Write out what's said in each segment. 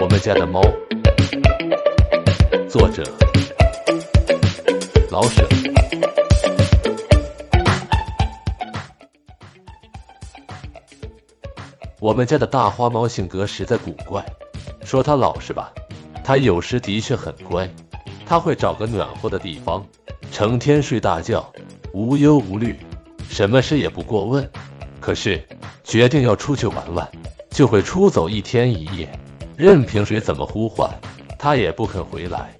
我们家的猫，作者老舍。我们家的大花猫性格实在古怪，说它老实吧，它有时的确很乖，它会找个暖和的地方，成天睡大觉，无忧无虑，什么事也不过问。可是决定要出去玩玩，就会出走一天一夜。任凭谁怎么呼唤，他也不肯回来。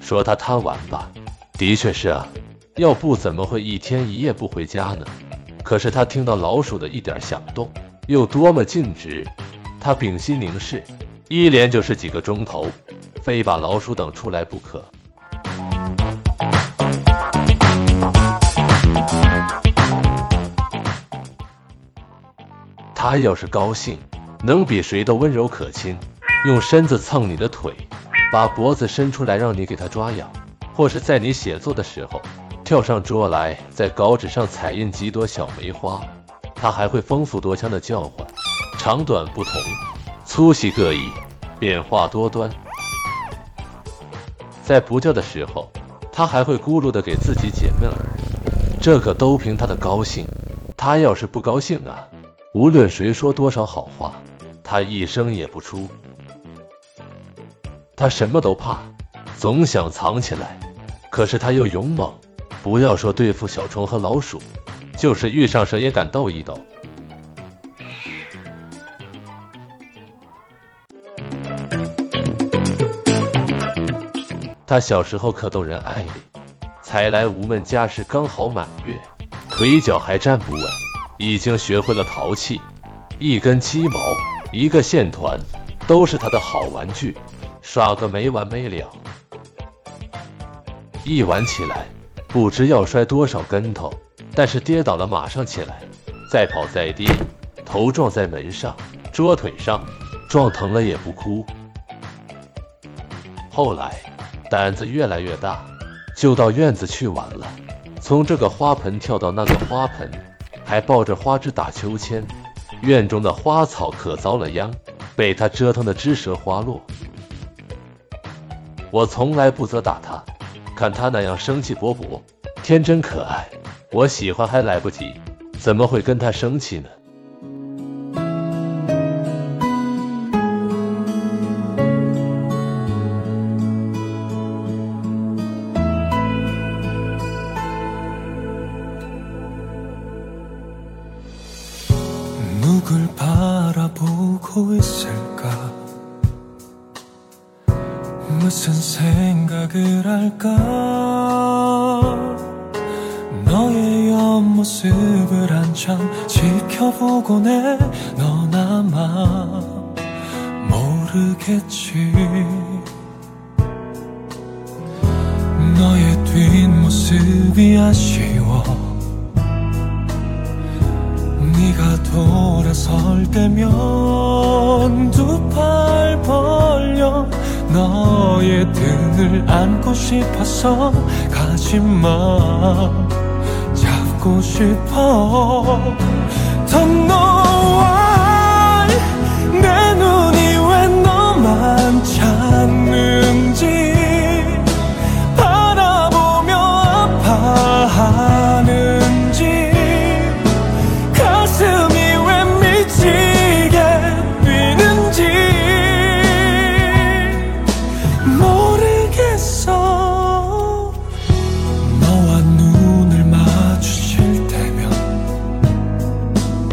说他贪玩吧，的确是啊，要不怎么会一天一夜不回家呢？可是他听到老鼠的一点响动，又多么尽职，他屏息凝视，一连就是几个钟头，非把老鼠等出来不可。他要是高兴。能比谁都温柔可亲，用身子蹭你的腿，把脖子伸出来让你给他抓痒，或是在你写作的时候跳上桌来，在稿纸上彩印几朵小梅花。他还会丰富多腔的叫唤，长短不同，粗细各异，变化多端。在不叫的时候，他还会咕噜的给自己解闷儿，这可都凭他的高兴。他要是不高兴啊！无论谁说多少好话，他一声也不出。他什么都怕，总想藏起来，可是他又勇猛，不要说对付小虫和老鼠，就是遇上蛇也敢斗一斗。他小时候可逗人爱，才来无门家世刚好满月，腿脚还站不稳。已经学会了淘气，一根鸡毛，一个线团，都是他的好玩具，耍个没完没了。一玩起来，不知要摔多少跟头，但是跌倒了马上起来，再跑再跌，头撞在门上、桌腿上，撞疼了也不哭。后来胆子越来越大，就到院子去玩了，从这个花盆跳到那个花盆。还抱着花枝打秋千，院中的花草可遭了殃，被他折腾的枝折花落。我从来不责打他，看他那样生气勃勃，天真可爱，我喜欢还来不及，怎么会跟他生气呢？ 하고 있을까? 무슨 생각을 할까? 너의 옆모습을 한참 지켜보곤 해. 너나마 모르겠지. 너의 뒷모습이 아쉬워. 너의 등을 안고 싶어서 가지마. 잡고 싶어. 더 너와